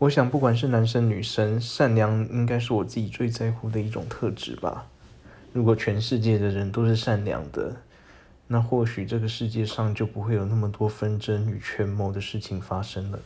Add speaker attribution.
Speaker 1: 我想不管是男生女生善良应该是我自己最在乎的一种特质吧。如果全世界的人都是善良的那或许这个世界上就不会有那么多纷争与权谋的事情发生了。